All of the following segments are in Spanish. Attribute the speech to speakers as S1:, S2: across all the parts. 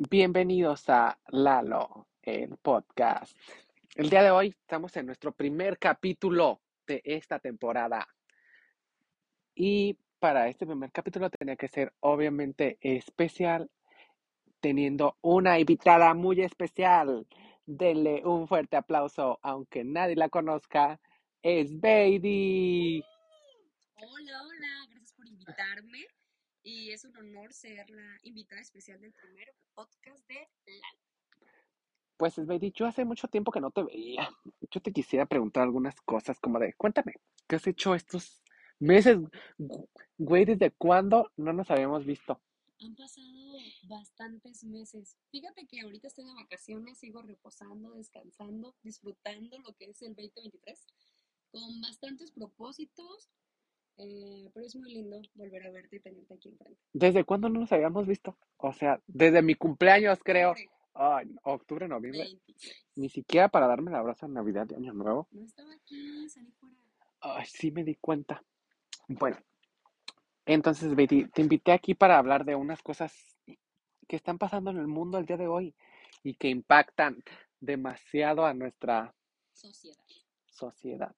S1: Bienvenidos a Lalo, el podcast. El día de hoy estamos en nuestro primer capítulo de esta temporada. Y para este primer capítulo tenía que ser obviamente especial, teniendo una invitada muy especial. Denle un fuerte aplauso, aunque nadie la conozca. Es Baby.
S2: Hola, hola, gracias por invitarme y es un honor ser la invitada especial del primer podcast de Lalo.
S1: Pues Baby, yo hace mucho tiempo que no te veía. Yo te quisiera preguntar algunas cosas como de, cuéntame, ¿qué has hecho estos meses? Güey, ¿desde cuándo no nos habíamos visto?
S2: Han pasado bastantes meses. Fíjate que ahorita estoy de vacaciones, sigo reposando, descansando, disfrutando lo que es el 2023 con bastantes propósitos, eh, pero es muy lindo volver a verte y tenerte aquí enfrente.
S1: ¿Desde cuándo no nos habíamos visto? O sea, desde mi cumpleaños, creo. No, octubre, noviembre.
S2: 26.
S1: Ni siquiera para darme el abrazo de Navidad de Año Nuevo.
S2: No estaba aquí, salí fuera.
S1: Ay, sí me di cuenta. Bueno, entonces, Betty, te invité aquí para hablar de unas cosas que están pasando en el mundo el día de hoy y que impactan demasiado a nuestra
S2: Sociedad.
S1: sociedad.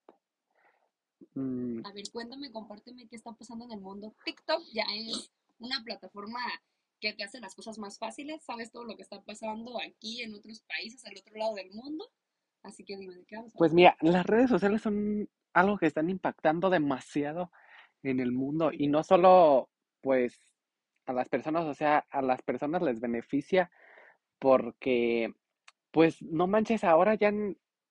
S1: Mm,
S2: A ver, cuéntame, compárteme qué está pasando en el mundo. TikTok ya es una plataforma que te hace las cosas más fáciles, sabes todo lo que está pasando aquí en otros países, al otro lado del mundo. Así que dime, ¿de qué vamos a
S1: Pues mira, las redes sociales son algo que están impactando demasiado en el mundo y no solo pues a las personas, o sea, a las personas les beneficia porque pues no manches, ahora ya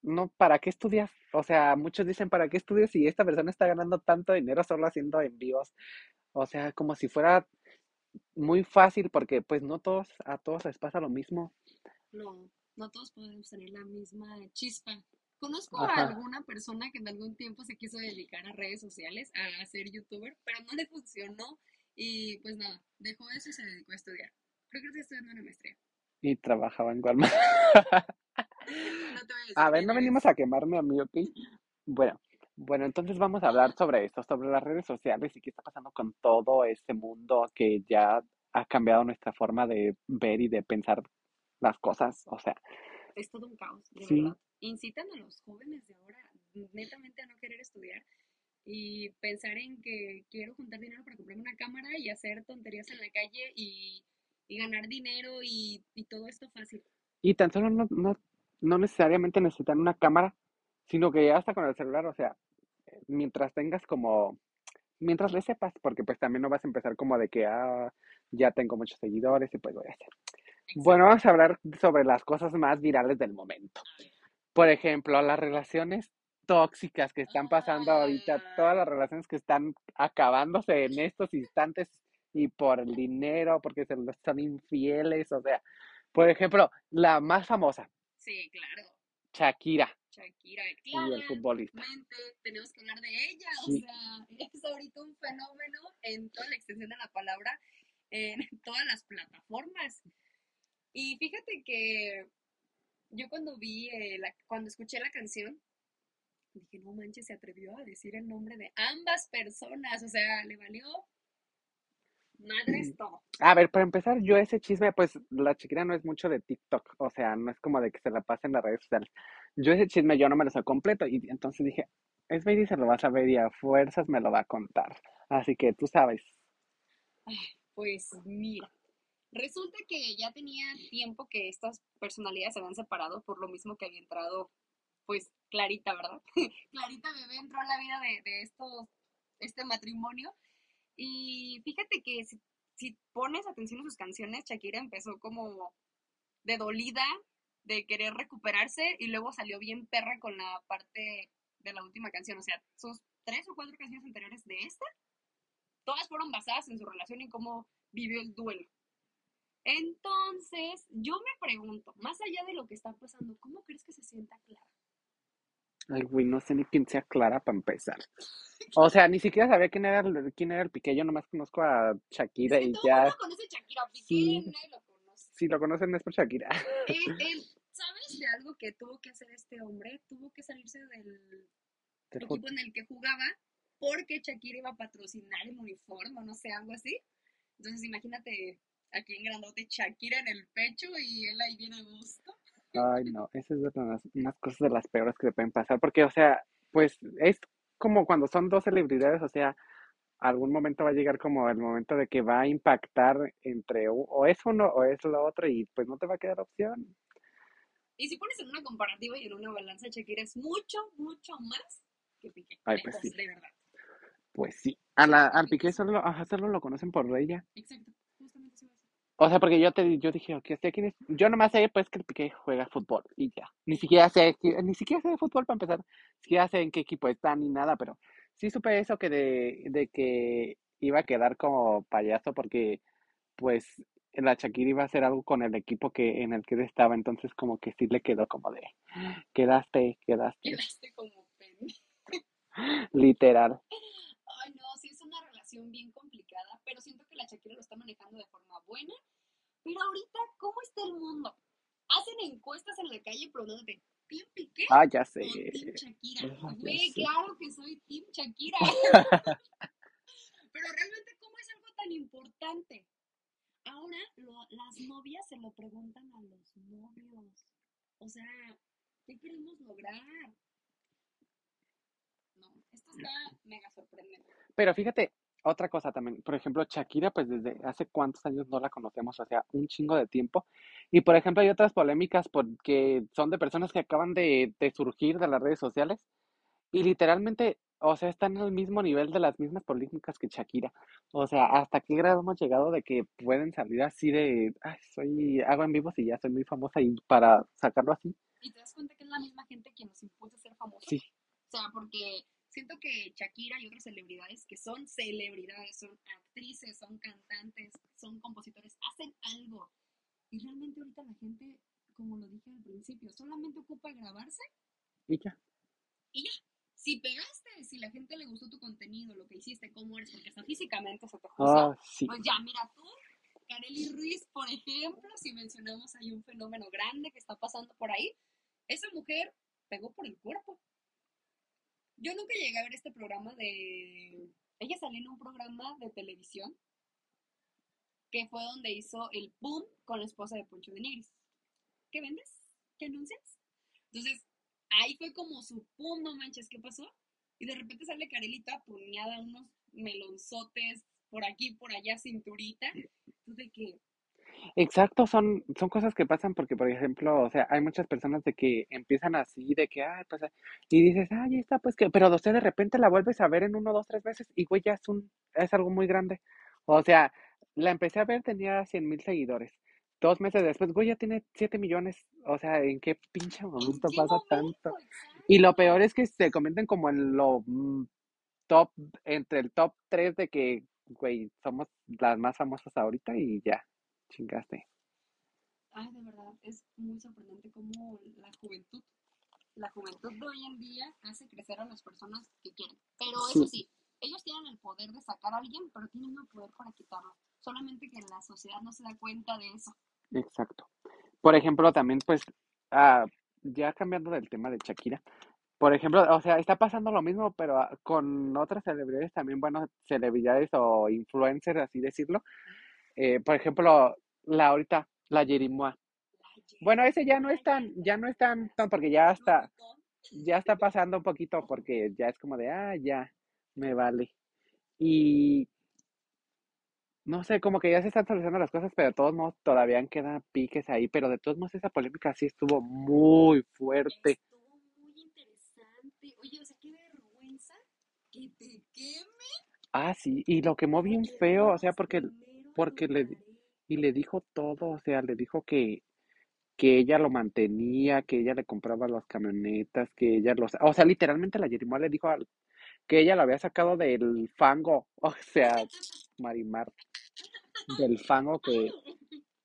S1: no, ¿para qué estudias? O sea, muchos dicen, ¿para qué estudias si esta persona está ganando tanto dinero solo haciendo envíos? O sea, como si fuera muy fácil porque pues no todos, a todos les pasa lo mismo.
S2: No, no todos podemos tener la misma chispa. Conozco a alguna persona que en algún tiempo se quiso dedicar a redes sociales, a ser youtuber, pero no le funcionó y pues nada, dejó eso y se dedicó a estudiar. Creo que está estudiando una maestría.
S1: Y trabajaba en Walmart.
S2: No te voy a decir
S1: A ver, no venimos a quemarme a mí, ¿ok? Bueno, bueno, entonces vamos a hablar sobre esto, sobre las redes sociales y qué está pasando con todo este mundo que ya ha cambiado nuestra forma de ver y de pensar las cosas. O sea,
S2: es todo un caos, de
S1: sí,
S2: verdad. Incitan a los jóvenes de ahora netamente a no querer estudiar y pensar en que quiero juntar dinero para comprarme una cámara y hacer tonterías en la calle y, y ganar dinero y, y todo esto fácil.
S1: y tan solo no, no, no necesariamente necesitan una cámara, sino que ya hasta con el celular, o sea, mientras tengas como, mientras le sepas, porque pues también no vas a empezar como de que, ah, ya tengo muchos seguidores y pues voy a hacer. Bueno, vamos a hablar sobre las cosas más virales del momento. Por ejemplo, las relaciones tóxicas que están pasando ahorita, todas las relaciones que están acabándose en estos instantes y por el dinero, porque se son infieles, o sea, por ejemplo, la más famosa,
S2: sí, claro.
S1: Shakira
S2: Shakira,
S1: y el futbolista.
S2: tenemos que hablar de ella. O sea, es ahorita un fenómeno en toda la extensión de la palabra, en todas las plataformas. Y fíjate que yo cuando vi, eh, la, cuando escuché la canción, dije, no manches, se atrevió a decir el nombre de ambas personas. O sea, le valió madres todo.
S1: A ver, para empezar, yo ese chisme, pues la Shakira no es mucho de TikTok, o sea, no es como de que se la pase en las redes sociales. Yo ese chisme yo no me lo sé completo y entonces dije, es Baby se lo va a saber y a fuerzas me lo va a contar. Así que tú sabes.
S2: Ay, pues mira, resulta que ya tenía tiempo que estas personalidades se habían separado por lo mismo que había entrado, pues Clarita, ¿verdad? Clarita bebé entró a la vida de, de estos, este matrimonio. Y fíjate que si, pones atención a sus canciones, Shakira empezó como de dolida, de querer recuperarse, y luego salió bien perra con la parte de la última canción. O sea, sus tres o cuatro canciones anteriores de esta, todas fueron basadas en su relación y cómo vivió el duelo. Entonces, yo me pregunto, más allá de lo que está pasando, ¿cómo crees que se sienta Clara?
S1: Ay, güey, no sé ni quién sea Clara para empezar. O sea, ni siquiera sabía quién era el, quién era el Piqué, yo nomás conozco a
S2: Es
S1: Shakira
S2: que
S1: y
S2: todo
S1: ya,
S2: mundo conoce a Shakira, Piqué,
S1: sí,
S2: nadie lo conoce.
S1: si lo conocen es por Shakira.
S2: Eh, eh, ¿Sabes de algo que tuvo que hacer este hombre? Tuvo que salirse del equipo en el que jugaba porque Shakira iba a patrocinar el uniforme, o no sé, algo así. Entonces, imagínate aquí en grandote Shakira en el pecho y él ahí viene a gusto.
S1: Ay, no, esas es de las, unas cosas de las peores que le pueden pasar, porque, o sea, pues es como cuando son dos celebridades, o sea, algún momento va a llegar como el momento de que va a impactar entre u- o es uno o es lo otro y pues no te va a quedar opción.
S2: Y si pones en una comparativa y en una balanza, Shakira es mucho, mucho más que Piqué.
S1: Ay, pues sí,
S2: de verdad.
S1: pues sí. A la, al Piqué solo, ajá, solo lo conocen por ella.
S2: exacto, justamente eso iba a decir.
S1: O sea, porque yo te yo dije, ok, sé quién es. Yo nomás sé pues que el Piqué juega fútbol y ya. Ni siquiera sé, ni siquiera sé de fútbol para empezar. Ni siquiera sé en qué equipo está ni nada, pero sí supe eso que de, de que iba a quedar como payaso porque pues la Shakira iba a hacer algo con el equipo que en el que él estaba, entonces como que sí le quedó como de quedaste, quedaste,
S2: Quedaste como pendejo.
S1: literal.
S2: Ay, no, sí es una relación bien complicada, pero siento que la Shakira lo está manejando de forma buena. Pero ahorita, ¿cómo está el mundo? Hacen encuestas en la calle preguntándote, ¿Team Piqué
S1: Ah, ya sé.
S2: o Team Shakira?
S1: Ah,
S2: Güey,
S1: sé.
S2: claro que soy Team Shakira. Pero realmente, ¿cómo es algo tan importante? Ahora lo- las novias se lo preguntan a los novios. O sea, ¿qué queremos lograr? No, esto está mega sorprendente.
S1: Pero fíjate, otra cosa también, por ejemplo, Shakira, pues desde hace cuántos años no la conocemos, o sea, un chingo de tiempo. Y por ejemplo, hay otras polémicas porque son de personas que acaban de, de surgir de las redes sociales y literalmente, o sea, están al mismo nivel de las mismas polémicas que Shakira. O sea, ¿hasta qué grado hemos llegado de que pueden salir así de, ay, soy, hago en vivos y ya soy muy famosa y para sacarlo así?
S2: Y te das cuenta que es la misma gente quien nos impulsa a ser famosos.
S1: Sí,
S2: O sea, porque siento que Shakira y otras celebridades que son celebridades, son actrices, son cantantes, son compositores, hacen algo. Y realmente ahorita la gente, como lo dije al principio, solamente ocupa grabarse
S1: y ya.
S2: y ya. Si pegaste, si la gente le gustó tu contenido, lo que hiciste, cómo eres, porque hasta físicamente se te juzga,
S1: Ah, sí.
S2: pues ya, mira tú, Kareli Ruiz, por ejemplo, si mencionamos hay un fenómeno grande que está pasando por ahí, esa mujer pegó por el cuerpo. Yo nunca llegué a ver este programa de... Ella salió en un programa de televisión que fue donde hizo el boom con la esposa de Poncho de Nigris. ¿Qué vendes? ¿Qué anuncias? Entonces, ahí fue como su boom, no manches, ¿qué pasó? Y de repente sale Carelita tuneada, unos melonzotes por aquí, por allá, cinturita. Entonces, que,
S1: Exacto, son, son cosas que pasan porque, por ejemplo, o sea, hay muchas personas de que empiezan así, de que, ay, pues, y dices, ay, ya está, pues que, pero usted de repente la vuelves a ver en uno, dos, tres veces y, güey, ya es un, es algo muy grande. O sea, la empecé a ver, tenía cien mil seguidores. Dos meses después, güey, ya tiene siete millones. O sea, ¿en qué pinche
S2: ¿en
S1: momento
S2: qué
S1: pasa
S2: momento?
S1: tanto? Y lo peor es que se comenten como en lo mm, top, entre el top tres de que, güey, somos las más famosas ahorita y ya, chingaste.
S2: Ay, de verdad, es muy sorprendente cómo la juventud, la juventud de hoy en día hace crecer a las personas que quieren. Pero eso
S1: Sí,
S2: ellos tienen el poder de sacar a alguien, pero tienen el poder para quitarlo. Solamente que la sociedad no se da cuenta de eso.
S1: exacto. Por ejemplo, también, pues, ah, ya cambiando del tema de Shakira, por ejemplo, o sea, está pasando lo mismo, pero ah, con otras celebridades también, bueno, celebridades o influencers, así decirlo. Eh, por ejemplo, la ahorita, la Yerimoa. Bueno, ese ya no es tan,
S2: ya
S1: no es tan, porque ya está, ya está pasando un poquito, porque ya es como de, ah, ya, me vale. Y no sé, como que ya se están solucionando las cosas, pero de todos modos todavía quedan piques ahí, pero de todos modos esa polémica sí estuvo muy fuerte.
S2: Estuvo muy interesante. Oye, o sea, qué vergüenza que te queme
S1: Ah, sí, y lo quemó bien feo, o sea, porque, porque le, y le dijo todo, o sea, le dijo que, que ella lo mantenía, que ella le compraba las camionetas, que ella los, o sea, literalmente la Yerimoa le dijo al- que ella lo había sacado del fango, o sea, Marimar, del fango que,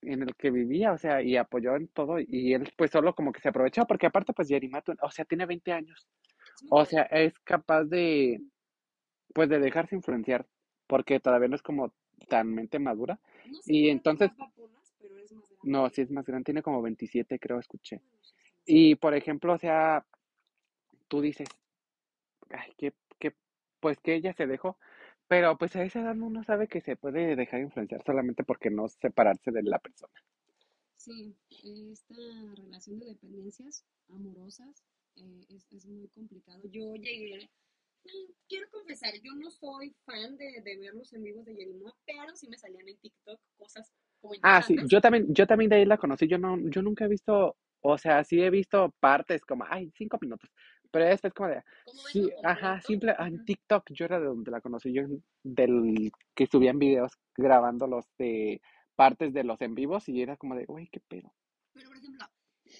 S1: en el que vivía, o sea, y apoyó en todo, y él pues solo como que se aprovechó, porque aparte pues Yerima, tu- o sea, tiene 20 años, o sea, es capaz de, pues de dejarse influenciar, porque todavía no es como tan mente madura,
S2: No sé
S1: y entonces,
S2: pero es más grande
S1: no, sí es más grande, tiene como 27 creo, escuché, y por ejemplo, o sea, tú dices, ay, que, que, pues que ella se dejó, pero pues a esa edad uno sabe que se puede dejar influenciar solamente porque no separarse de la persona.
S2: Sí, esta relación de dependencias amorosas eh, es, es muy complicado. Yo llegué, quiero confesar, yo no soy fan de, de ver los en vivos de Yerimoa, pero sí me salían en TikTok cosas como
S1: Ah, sí, yo también, yo también de ahí la conocí, yo no, yo nunca he visto, o sea, sí he visto partes como, ay, cinco minutos, pero después como de, sí, ajá, simple, en. TikTok yo era de donde la conocí, yo del que subían videos grabando los de partes de los en vivos y era como de, uy, qué pedo.
S2: Pero, por ejemplo,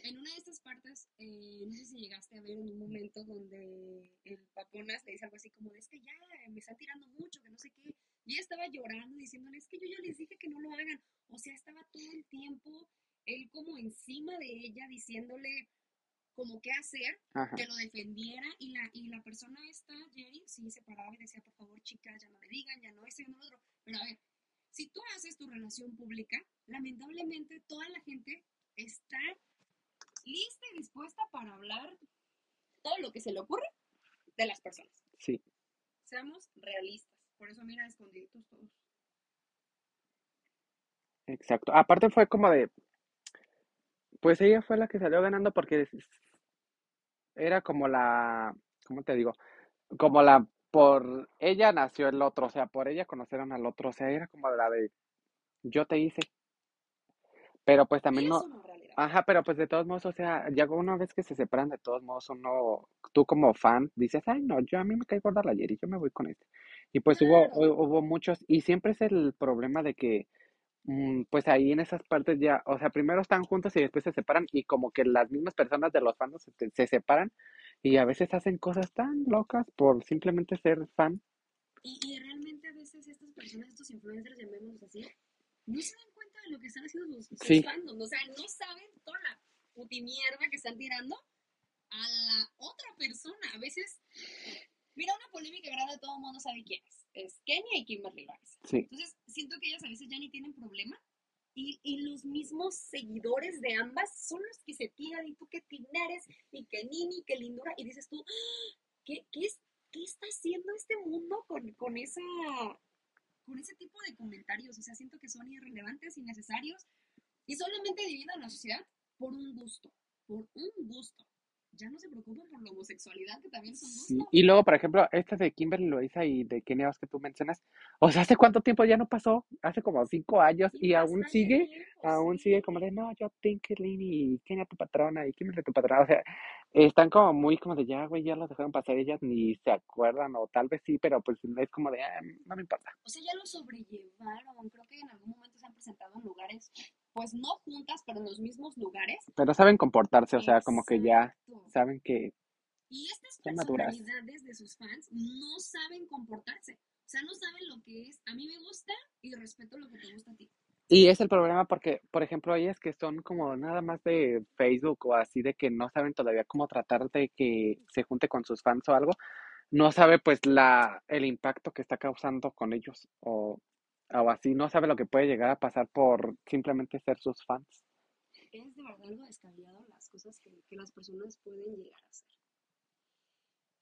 S2: en una de estas partes, eh, no sé si llegaste a ver en un momento donde el Paponas le dice algo así como, es que ya me están tirando mucho, que no sé qué. Y ella estaba llorando, diciéndole, es que yo ya les dije que no lo hagan. O sea, estaba todo el tiempo él como encima de ella, diciéndole como qué hacer,
S1: Ajá,
S2: que lo defendiera. Y la, y la persona esta, Jerry, sí se paraba y decía, por favor, chicas, ya no le digan, ya no ya no lo otro. Pero a ver, si tú haces tu relación pública, lamentablemente toda la gente está lista y dispuesta para hablar todo lo que se le ocurre de las personas.
S1: sí,
S2: Seamos realistas. Por eso, mira, escondiditos todos.
S1: exacto. Aparte fue como de, pues ella fue la que salió ganando porque era como la, ¿cómo te digo? Como la, por ella nació el otro, o sea, por ella conocieron al otro, o sea, era como la de, yo te hice, pero pues también no. Ajá, pero pues de todos modos, o sea, ya una vez que se separan, de todos modos, uno, tú como fan, dices, ay, no, yo a mí me cae gorda la Yeri, yo me voy con este. Y pues hubo, hubo muchos, y siempre es el problema de que, mm, pues ahí en esas partes ya, o sea, primero están juntos y después se separan, y como que las mismas personas de los fans se, se separan, y a veces hacen cosas tan locas por simplemente ser fan.
S2: Y, y realmente a veces estas personas, estos influencers, llamémoslos así, no se dan de lo que están haciendo sus, sus
S1: Sí,
S2: fandoms. O sea, no saben toda la putimierda que están tirando a la otra persona. A veces, mira, una polémica grande, todo el mundo sabe quién es. Es Kenia y Kimberly Loaiza.
S1: sí,
S2: Entonces, siento que ellas a veces ya ni tienen problema. Y, y los mismos seguidores de ambas son los que se tiran. Y tú que tinares, y que Nini, que lindura. Y dices tú, "Ah, ¿qué, qué, es, qué está haciendo este mundo con, con esa con ese tipo de comentarios. O sea, siento que son irrelevantes, innecesarios y solamente dividen a la sociedad por un gusto. Por un gusto. Ya no se preocupen por la homosexualidad, que también es un
S1: sí. Y luego, por ejemplo, esta de Kimberly Loaiza y de Kenia que tú mencionas, o sea, ¿hace cuánto tiempo ya no pasó? Hace como cinco años
S2: Y
S1: y aún sigue,
S2: tiempo,
S1: aún
S2: sí.
S1: sigue como de, no, yo Tinkerlin y Kenia tu patrona y Kimberly tu patrona, o sea, están como muy como de, ya, güey, ya los dejaron pasar, ellas ni se acuerdan, o tal vez sí, pero pues es como de, ah, no me importa.
S2: O sea, ya lo sobrellevaron. Creo que en algún momento se han presentado en lugares, pues no juntas, pero en los mismos lugares.
S1: Pero saben comportarse, o sea, como que ya
S2: Exacto.
S1: saben que
S2: Y estas
S1: son maduras.
S2: personalidades de sus fans no saben comportarse. O sea, no saben lo que es. A mí me gusta y respeto lo que te gusta a ti.
S1: Y es el problema porque, por ejemplo, ellas que son como nada más de Facebook o así de que no saben todavía cómo tratar de que se junte con sus fans o algo, no sabe pues la, el impacto que está causando con ellos o, o así, no sabe lo que puede llegar a pasar por simplemente ser sus fans.
S2: Es de verdad algo descabellado las cosas que las personas pueden llegar a hacer.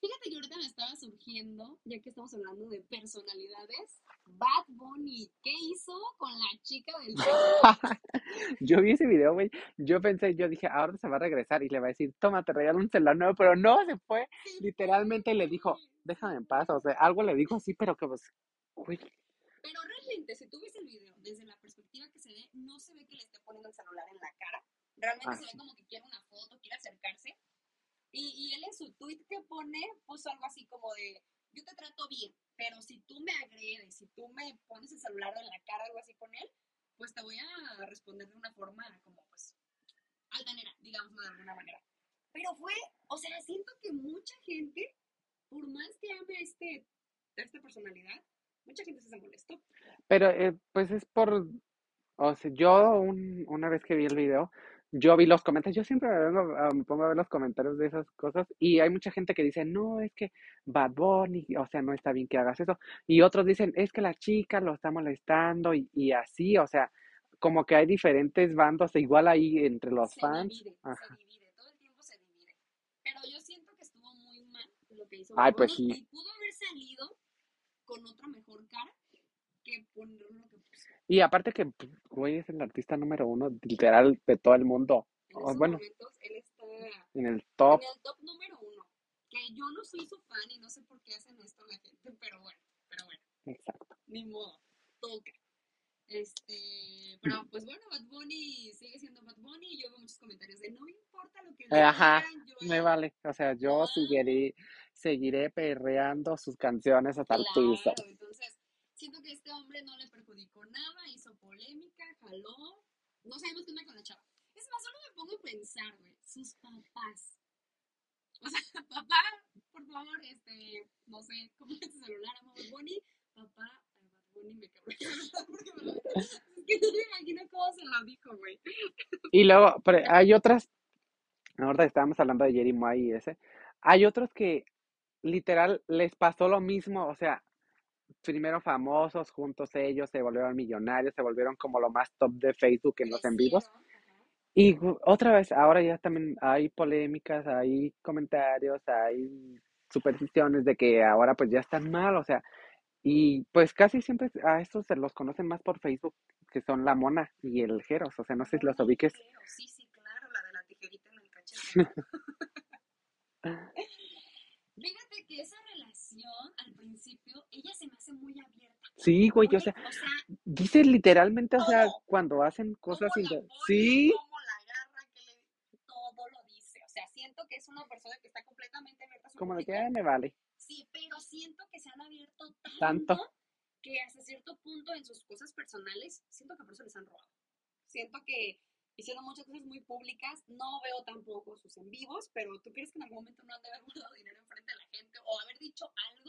S2: Fíjate que ahorita me estaba surgiendo, ya que estamos hablando de personalidades, Bad Bunny, ¿qué hizo con la chica del?
S1: Yo vi ese video, güey. Yo pensé, yo dije, ahora se va a regresar y le va a decir, toma, te regalo un celular nuevo, pero no, se fue.
S2: Se
S1: Literalmente le
S2: fue.
S1: dijo, déjame en paz, o sea, algo le dijo así, pero que pues, uy,
S2: Pero realmente, si tú ves el video desde la perspectiva que se ve, no se ve que le esté poniendo el celular en la cara. Realmente
S1: Ah,
S2: se ve
S1: sí.
S2: como que quiere una foto. Y, y él en su tweet que pone puso algo así como de, yo te trato bien, pero si tú me agredes, si tú me pones el celular en la cara, algo así con él, pues te voy a responder de una forma como pues altanera, digamos de alguna manera. Pero fue, o sea, siento que mucha gente, por más que ame a, este, a esta personalidad, mucha gente se molestó.
S1: Pero eh, pues es por, o sea, yo un- una vez que vi el video, yo vi los comentarios, yo siempre me, pongo a ver los comentarios de esas cosas y hay mucha gente que dice, no, es que Bad Bunny, o sea, no está bien que hagas eso. Y otros dicen, es que la chica lo está molestando y, y así, o sea, como que hay diferentes bandos, igual ahí entre los
S2: se
S1: fans.
S2: divide,
S1: Ajá.
S2: se divide, todo el tiempo se divide. Pero yo siento que estuvo muy mal lo que hizo
S1: Ay,
S2: Bad
S1: pues sí.
S2: y pudo haber salido con otra mejor cara que poner lo que puso.
S1: Y aparte que, pues, güey, es el artista número uno, literal, de todo el mundo.
S2: En
S1: O
S2: estos
S1: bueno,
S2: momentos él está
S1: en el top.
S2: en el top número uno. Que yo no soy su fan y no sé por qué hacen esto la gente, pero bueno, pero bueno,
S1: Exacto.
S2: ni modo, toca. Este, pero pues bueno, Bad Bunny sigue siendo Bad Bunny y yo veo muchos comentarios de no importa lo que
S1: Eh, ajá,
S2: digan, yo
S1: me vale. O sea, yo
S2: Ah.
S1: seguiré, seguiré perreando sus canciones hasta el piso.
S2: Entonces siento que este hombre no le perjudicó nada, hizo polémica, jaló, no sabemos qué onda con la chava. Es más, solo me pongo a pensar, güey, sus papás. O sea, papá, por favor, este, no sé, ¿cómo es tu celular? Bad Bunny, papá, ay, Bad me cabrón. Porque me es que no me imagino cómo se lo dijo, güey.
S1: Y luego, pero hay otras, ahorita estábamos hablando de Jerry Moy y ese, hay otros que literal les pasó lo mismo, o sea, primero famosos, juntos ellos, se volvieron millonarios, se volvieron como lo más top de Facebook en los en vivos. Y otra vez, ahora ya también hay polémicas, hay comentarios, hay supersticiones de que ahora pues ya están mal, o sea, y pues casi siempre a estos se los conocen más por Facebook, que son la Mona y el Jeros, o sea, no sé si los ubiques.
S2: Sí, sí, claro, la de la tijerita en el cachete. Fíjate que esa principio, ella se me hace muy abierta.
S1: Sí, güey, o sea,
S2: o sea,
S1: dice literalmente, o sea,
S2: todo.
S1: cuando hacen cosas sin... Sí,
S2: cómo la agarra, que le... todo lo dice. O sea, siento que es una persona que está completamente abierta
S1: como de que,
S2: público.
S1: "Ay, me vale,
S2: Sí, pero siento que se han abierto
S1: tanto.
S2: tanto que hasta cierto punto en sus cosas personales, siento que por eso les han robado. Siento que hicieron muchas cosas muy públicas, no veo tampoco sus en vivos, pero ¿tú crees que en algún momento no han de haber guardado dinero enfrente de la gente o haber dicho algo?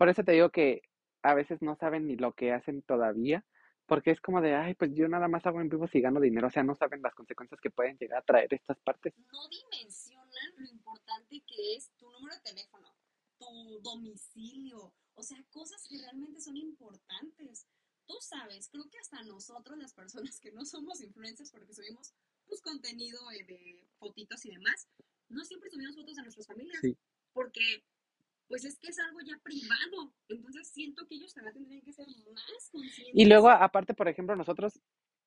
S1: Por eso te digo que a veces no saben ni lo que hacen todavía, porque es como de, ay, pues yo nada más hago en vivo si gano dinero, o sea, no saben las consecuencias que pueden llegar a traer estas partes.
S2: No dimensionan lo importante que es tu número de teléfono, tu domicilio, o sea, cosas que realmente son importantes. Tú sabes, creo que hasta nosotros, las personas que no somos influencers porque subimos pues, contenido eh, de fotitos y demás, no siempre subimos fotos de nuestras familias,
S1: Sí.
S2: porque pues es que es algo ya privado. Entonces siento que ellos también tendrían que ser más conscientes.
S1: Y luego, aparte, por ejemplo, nosotros,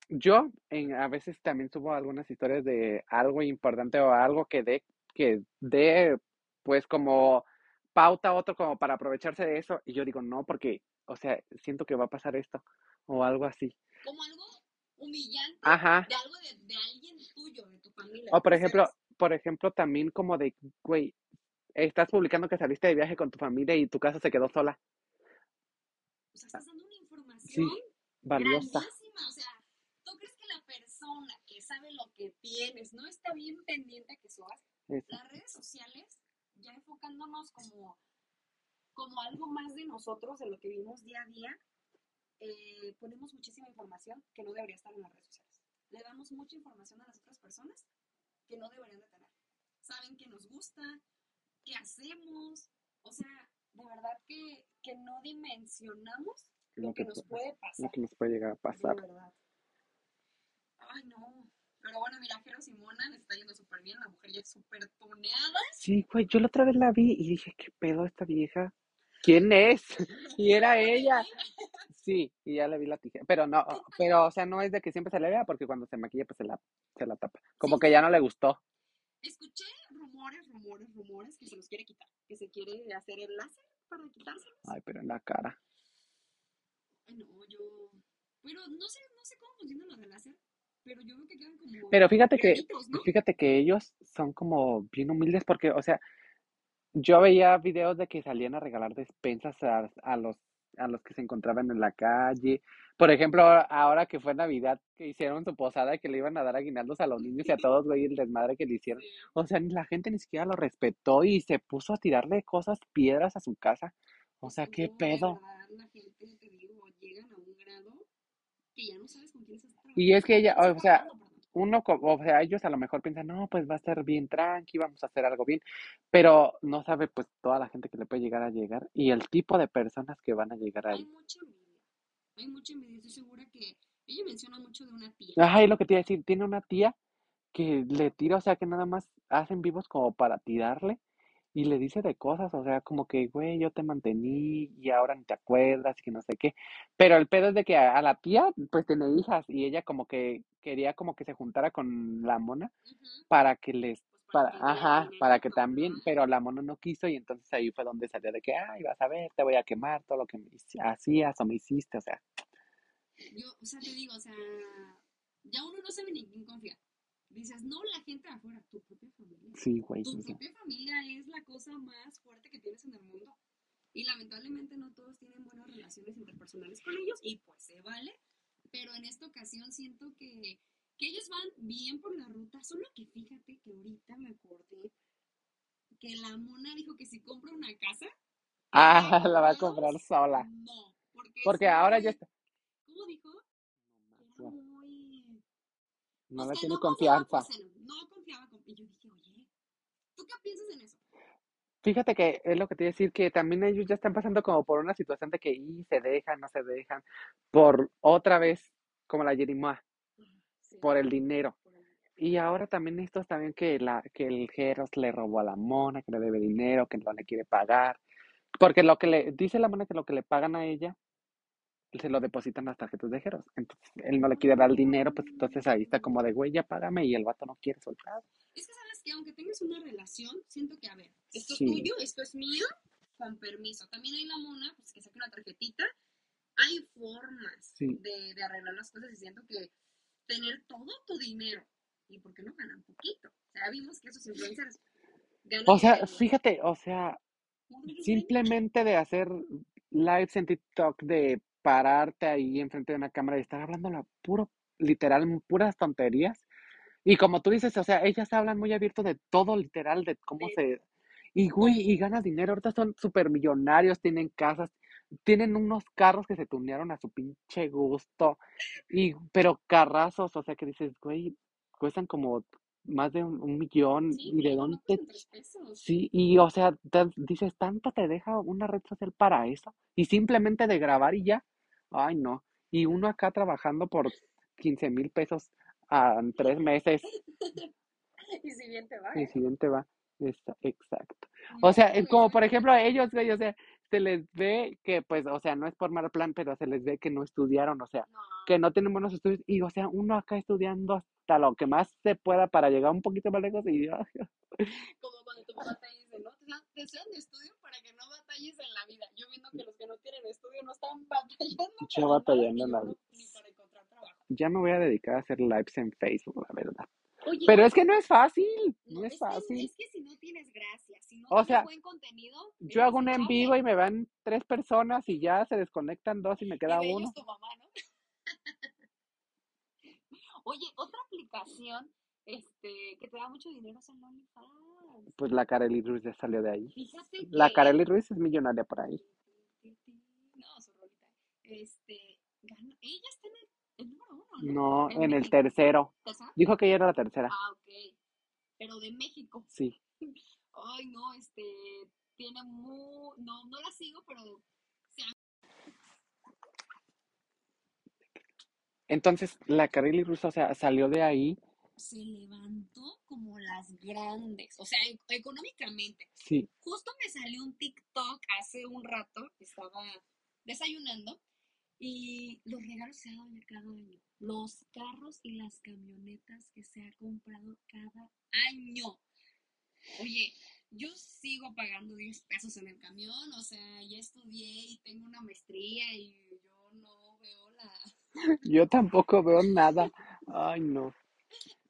S1: yo en, a veces también subo algunas historias de algo importante o algo que dé, que dé, pues como pauta a otro como para aprovecharse de eso. Y yo digo, no, porque, o sea, siento que va a pasar esto o algo así.
S2: Como algo humillante
S1: Ajá.
S2: de algo de, de alguien tuyo, de tu familia.
S1: O por
S2: ¿tú
S1: ejemplo,
S2: sabes?
S1: por ejemplo, también como de, güey, estás publicando que saliste de viaje con tu familia y tu casa se quedó sola.
S2: O sea, estás dando una
S1: Sí,
S2: información
S1: valiosa.
S2: grandísima. O sea, ¿tú crees que la persona que sabe lo que tienes no está bien pendiente que subas? Las redes sociales, ya enfocándonos como, como algo más de nosotros, de lo que vivimos día a día, eh, ponemos muchísima información que no debería estar en las redes sociales. Le damos mucha información a las otras personas que no deberían de tener. Saben que nos gusta, qué hacemos. O sea, de verdad que, que no dimensionamos lo,
S1: Lo
S2: que,
S1: que,
S2: nos
S1: pu-
S2: puede pasar.
S1: lo que nos puede llegar a
S2: De
S1: pasar.
S2: verdad. Ay, no. Pero bueno, mira, Jero Simona le está yendo súper bien. La mujer ya es súper tuneada.
S1: Sí, güey, yo la otra vez la vi y dije, ¿qué pedo esta vieja? ¿Quién es? Y era ella. Sí, y ya le vi la tijera. Pero no, pero, o sea, no es de que siempre se le vea, porque cuando se maquilla, pues se la, se la tapa. Como
S2: Sí,
S1: que ya no le gustó.
S2: Escuché rumores, rumores, rumores que se los quiere quitar. Que se quiere hacer el láser para quitárselos.
S1: Ay, pero en la cara.
S2: Ay, no, yo. Pero no sé, no sé cómo funciona lo del láser. Pero yo veo que quedan como.
S1: Pero fíjate que,
S2: ¿no?
S1: fíjate que ellos son como bien humildes, porque, o sea, yo veía videos de que salían a regalar despensas a, a los a los que se encontraban en la calle. Por ejemplo, ahora que fue Navidad, que hicieron su posada, que le iban a dar aguinaldos a los niños y a todos, güey, el desmadre que le hicieron. O sea, ni la gente ni siquiera lo respetó y se puso a tirarle cosas, piedras a su casa. O sea, qué
S2: No,
S1: pedo.
S2: verdad, la gente, te digo, llegan a un grado que ya no sabes con quién se está
S1: Y es que ella, o sea, uno, o sea, ellos a lo mejor piensan, no, pues va a ser bien tranqui, vamos a hacer algo bien, pero no sabe pues toda la gente que le puede llegar a llegar y el tipo de personas que van a llegar
S2: Hay
S1: ahí.
S2: Hay mucha envidia. Estoy segura que ella menciona mucho de una tía.
S1: Ajá, y lo que te iba a decir, tiene una tía que le tira, o sea, que nada más hacen vivos como para tirarle y le dice de cosas, o sea, como que, güey, yo te mantení y ahora ni te acuerdas y que no sé qué. Pero el pedo es de que a, a la tía, pues tiene hijas y ella como que quería como que se juntara con la mona para que les,
S2: para
S1: ajá, para que también, pero la mona no quiso y entonces ahí fue donde salió de que, ay, vas a ver, te voy a quemar todo lo que me hacías o me hiciste, o sea,
S2: Yo, o sea, te digo, o sea, ya uno no sabe ni quién confiar. Dices, no la gente de afuera, tu propia familia.
S1: sí, güey,
S2: Tu propia familia es la cosa más fuerte que tienes en el mundo. Y lamentablemente no todos tienen buenas relaciones interpersonales con ellos y pues se vale. Pero en esta ocasión siento que, que ellos van bien por la ruta. Solo que fíjate que ahorita me acordé que la mona dijo que si compra una casa,
S1: ah, la va a comprar sola,
S2: no. Porque
S1: ahora ya está,
S2: ¿cómo dijo? Era muy...
S1: no
S2: Pues
S1: le tiene
S2: no
S1: confianza.
S2: con Zeno, no confiaba con... Y yo dije, oye, ¿tú qué piensas en eso?
S1: Fíjate que es lo que te iba a decir, que también ellos ya están pasando como por una situación de que y se dejan, no se dejan, por otra vez, como la Jerimoa, por el dinero. Y ahora también estos también que la, que el Jeros le robó a la mona, que le debe dinero, que no le quiere pagar. Porque lo que le, dice la mona que lo que le pagan a ella, se lo depositan las tarjetas de Jeros. Entonces, él no le quiere dar el dinero, pues entonces ahí está como de, güey, ya págame, y el vato no quiere soltar.
S2: Es que sabes que aunque tengas una relación, siento que, a ver, esto
S1: Sí.
S2: es tuyo, esto es mío, con permiso. También hay la mona, pues que saque una tarjetita. Hay formas
S1: Sí.
S2: de, de arreglar las cosas y siento que tener todo tu dinero, ¿y por qué no ganan poquito? O sea, vimos que esos influencers ganan
S1: O sea, fíjate, o sea, simplemente de hacer lives en TikTok, de pararte ahí enfrente de una cámara y estar hablando la puro, literal, puras tonterías. Y como tú dices, o sea, ellas hablan muy abierto de todo, literal, de cómo se... Y, güey, y ganas dinero, ahorita son súper millonarios, tienen casas, tienen unos carros que se tunearon a su pinche gusto, y, pero carrazos, o sea, que dices, güey, cuestan como más de un, un millón,
S2: Sí,
S1: y de dónde... Sí, y o sea, te- dices, ¿tanto te deja una red social para eso? Y simplemente de grabar y ya. Ay, no. Y uno acá trabajando por 15 mil pesos a en tres meses.
S2: Y si bien te va,
S1: Y
S2: ¿eh?
S1: si bien te va. Esa- Exacto. O sea, eh,
S2: güey,
S1: como
S2: güey.
S1: por ejemplo ellos, güey, o sea, se les ve que, pues, o sea, no es por mal plan, pero se les ve que no estudiaron, o sea,
S2: No.
S1: que no tienen buenos estudios. Y, o sea, uno acá estudiando hasta lo que más se pueda para llegar un poquito más lejos y ay,
S2: Como cuando tu papá te dice, ¿no? Te dan de estudio para que no batalles en la vida. Yo viendo que los que no tienen estudio no están batallando
S1: yo batallando en la vida. Ya me voy a dedicar a hacer lives en Facebook, la verdad.
S2: Oye,
S1: Pero es que no es fácil,
S2: no,
S1: no
S2: es
S1: es
S2: que,
S1: fácil.
S2: es que si no tienes gracia, si no
S1: O
S2: tienes
S1: sea,
S2: buen contenido,
S1: Yo hago un en vivo y me van tres personas y ya se desconectan dos y me
S2: Y
S1: queda
S2: ellos
S1: uno.
S2: tu mamá, ¿no? Oye, otra aplicación este, que te da mucho dinero es el OnlyFans.
S1: Pues la Kareli Ruiz ya salió de ahí.
S2: Fíjate
S1: La
S2: que...
S1: Kareli Ruiz es millonaria por ahí.
S2: No, su rolita. Este, ella está en el, el número ¿no? En
S1: en el tercero.
S2: ¿Tercera?
S1: Dijo que ella era la tercera.
S2: Ah, ok. Pero de México.
S1: Sí.
S2: Ay, no, este, tiene muy, no, no la sigo, pero
S1: Entonces, la Kareli Ruiz, o sea, salió de ahí.
S2: se levantó como las grandes, o sea, e- económicamente.
S1: Sí.
S2: Justo me salió un TikTok hace un rato, estaba desayunando, y los regalos se ha dado ya cada año. Los carros y las camionetas que se ha comprado cada año. Oye, yo sigo pagando 10 pesos en el camión, o sea, ya estudié y tengo una maestría y yo no veo la...
S1: Yo tampoco veo nada. Ay, no.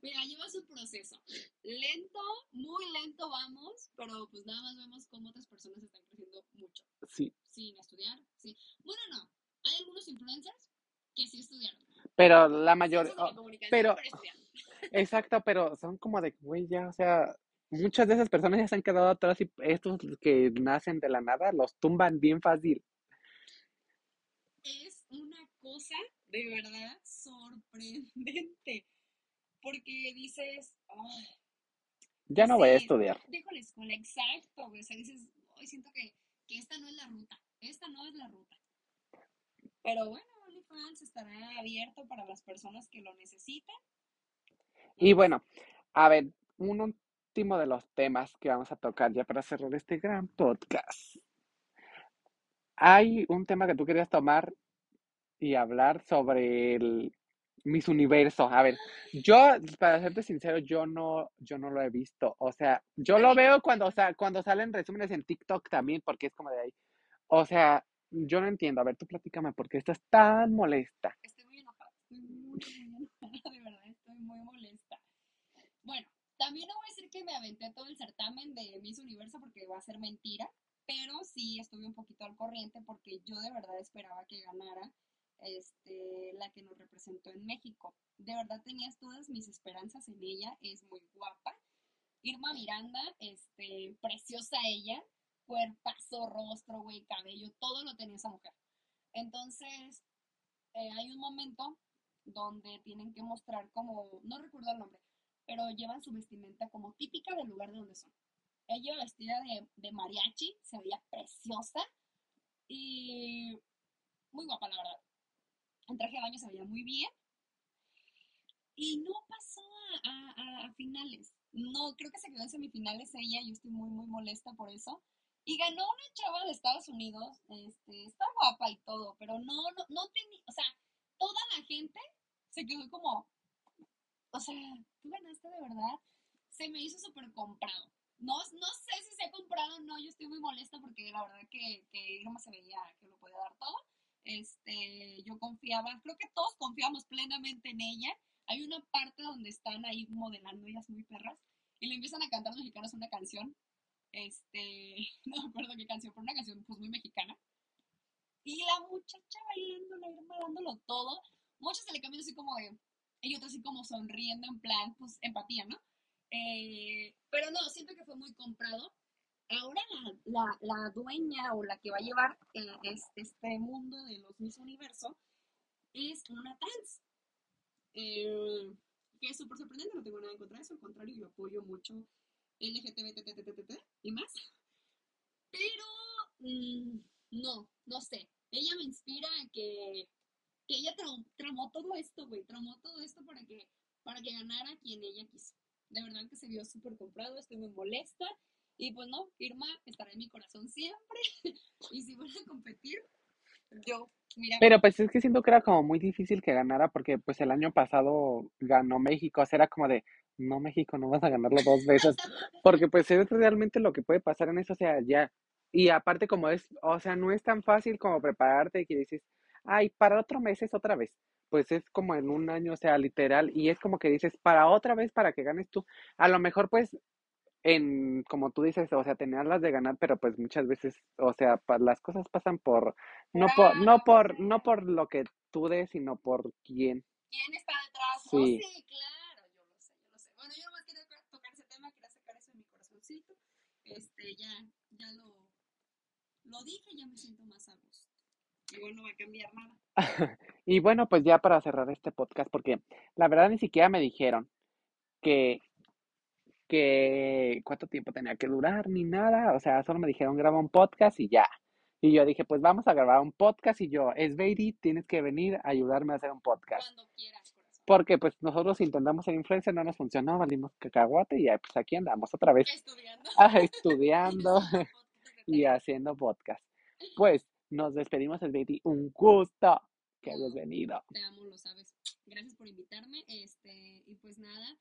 S2: Mira, lleva su proceso. Lento, muy lento vamos, pero pues nada más vemos cómo otras personas están creciendo mucho.
S1: Sí.
S2: Sin estudiar, sí. Bueno, no. Hay algunos influencers que sí estudiaron.
S1: Pero la
S2: la comunicación,
S1: pero-. Exacto, pero son como de, güey, ya, o sea, muchas de esas personas ya se han quedado atrás y estos que nacen de la nada los tumban bien fácil.
S2: Es una cosa de verdad sorprendente. Porque dices, "Ay,
S1: Ya no voy a
S2: sí,
S1: estudiar.
S2: Dejo la escuela, exacto. O sea, dices, hoy siento que, que esta no es la ruta. Esta no es la ruta. Pero bueno, OnlyFans estará abierto para las personas que lo necesiten.
S1: Y bueno, a ver, uno último de los temas que vamos a tocar ya para cerrar este gran podcast. Hay un tema que tú querías tomar y hablar sobre el Miss Universo. A ver, yo, para serte sincero, yo no, yo no lo he visto. O sea, yo lo veo cuando, sa- cuando salen resúmenes en TikTok también, porque es como de ahí. O sea, yo no entiendo. A ver, tú platícame, ¿por qué estás tan molesta?
S2: Estoy muy enojada, estoy muy, muy enojada, de verdad, estoy muy molesta. Bueno, también no voy a decir que me aventé todo el certamen de Miss Universo porque va a ser mentira, pero sí estuve un poquito al corriente porque yo de verdad esperaba que ganara este, la que nos representó en México. De verdad tenías todas mis esperanzas en ella, es muy guapa. Irma Miranda, este, preciosa ella, cuerpazo, rostro, güey, cabello, todo lo tenía esa mujer. Entonces, eh, hay un momento donde tienen que mostrar como, no recuerdo el nombre, pero llevan su vestimenta como típica del lugar de donde son. Ella vestida de, mariachi, se veía preciosa y muy guapa, la verdad. En traje de baño se veía muy bien y no pasó a- a finales. No, creo que se quedó en semifinales ella, yo estoy muy, muy molesta por eso. Y ganó una chava de Estados Unidos, este, está guapa y todo, pero no, no, no tenía, o sea, toda la gente se quedó como, o sea, tú ganaste de verdad. Se me hizo súper comprado. No, no sé si se ha comprado o no, yo estoy muy molesta porque la verdad que, que Irma se veía que lo podía dar todo. Este, yo confiaba, creo que todos confiamos plenamente en ella. Hay una parte donde están ahí modelando ellas muy perras y le empiezan a cantar los mexicanos una canción. Este, no me acuerdo qué canción, pero una canción pues muy mexicana. Y la muchacha bailando, la Irma dándolo todo. Muchos se le cambian así como de, y otros así como sonriendo en plan, pues empatía, ¿no? Eh, pero no, siento que fue muy comprado. Ahora la, la, la dueña o la que va a llevar eh, este, este mundo de los Miss Universo es una trans. Eh, que es súper sorprendente, no tengo nada en contra de eso, al contrario, yo apoyo mucho LGTBTTTT y más. Pero mm, no, no sé. Ella me inspira a que, que ella tra- tramó todo esto, güey, tramó todo esto para que, para que ganara quien ella quiso. De verdad que se vio súper comprado, estoy muy molesta. Y pues no, Irma estará en mi corazón siempre. y si van a competir, yo, mira,
S1: Pero pues es que siento que era como muy difícil que ganara porque pues el año pasado ganó México, o sea, era como de, no México, no vas a ganarlo dos veces, porque pues es realmente lo que puede pasar en eso, o sea, ya. Y aparte como es, o sea, no es tan fácil como prepararte y que dices, ay, para otro mes es otra vez. Pues es como en un año, o sea, literal, y es como que dices, para otra vez, para que ganes tú. A lo mejor pues en, como tú dices, o sea, tenerlas de ganar, pero pues muchas veces, o sea, pa- las cosas pasan por, no por, no por, no por lo que tú des, sino por quién.
S2: ¿Quién está detrás? Oh,
S1: Sí.
S2: sí, claro, yo lo sé, yo lo sé. Bueno, yo nomás quería tocar- tocar ese tema, quería sacar eso de mi corazoncito. Este, ya, ya lo, lo dije, ya me siento más a gusto. Igual no va a cambiar nada.
S1: Y bueno, pues ya para cerrar este podcast, porque la verdad ni siquiera me dijeron que, que cuánto tiempo tenía que durar ni nada, o sea, solo me dijeron graba un podcast y ya. Y yo dije, pues vamos a grabar un podcast y yo, es Beiri, tienes que venir a ayudarme a hacer un podcast.
S2: Cuando quieras.
S1: Porque pues nosotros intentamos ser influencer, no nos funcionó, valimos cacahuate y ya, pues aquí andamos otra vez
S2: Estudiando.
S1: ah, estudiando y haciendo podcast. Pues nos despedimos, es Beiri, un gusto que hayas venido.
S2: te amo, lo sabes. Gracias por invitarme. Este, y pues nada,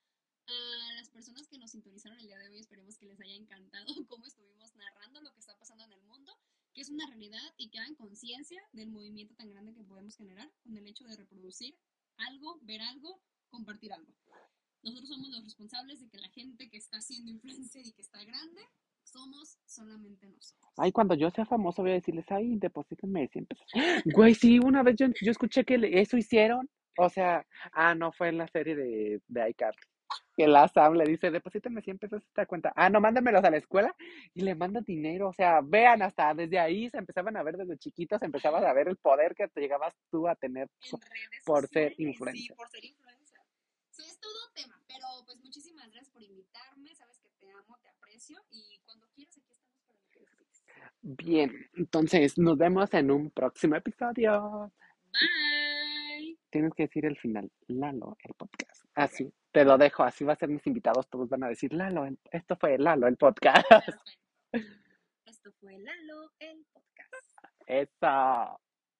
S2: a las personas que nos sintonizaron el día de hoy, esperemos que les haya encantado cómo estuvimos narrando lo que está pasando en el mundo, que es una realidad y que hagan conciencia del movimiento tan grande que podemos generar con el hecho de reproducir algo, ver algo, compartir algo. Nosotros somos los responsables de que la gente que está haciendo influencer y que está grande, somos solamente nosotros.
S1: Ay, cuando yo sea famoso voy a decirles, ay, deposítenme 100 pesos. Güey, sí, una vez yo, yo escuché que eso hicieron. O sea, ah, no, fue en la serie de, de iCarly. Que la Sam le dice, deposítenme 100 pesos a esta cuenta. Ah, no, mándamelos a la escuela y le manda dinero. O sea, vean, hasta desde ahí se empezaban a ver desde chiquitos, empezabas a ver el poder que te llegabas tú a tener.
S2: en redes
S1: por ser
S2: sociales, Sí,
S1: influencer.
S2: por ser influencer. Sí, es todo un tema, pero pues muchísimas gracias por invitarme, sabes que te amo, te aprecio y cuando quieras aquí estamos para lo que necesites.
S1: Bien, entonces nos vemos en un próximo episodio.
S2: Bye.
S1: Tienes que decir el final, Lalo, el podcast. Así. Te lo dejo, así va a ser mis invitados, todos van a decir, Lalo, esto fue Lalo, el podcast.
S2: Esto fue Lalo, el podcast.
S1: Eso.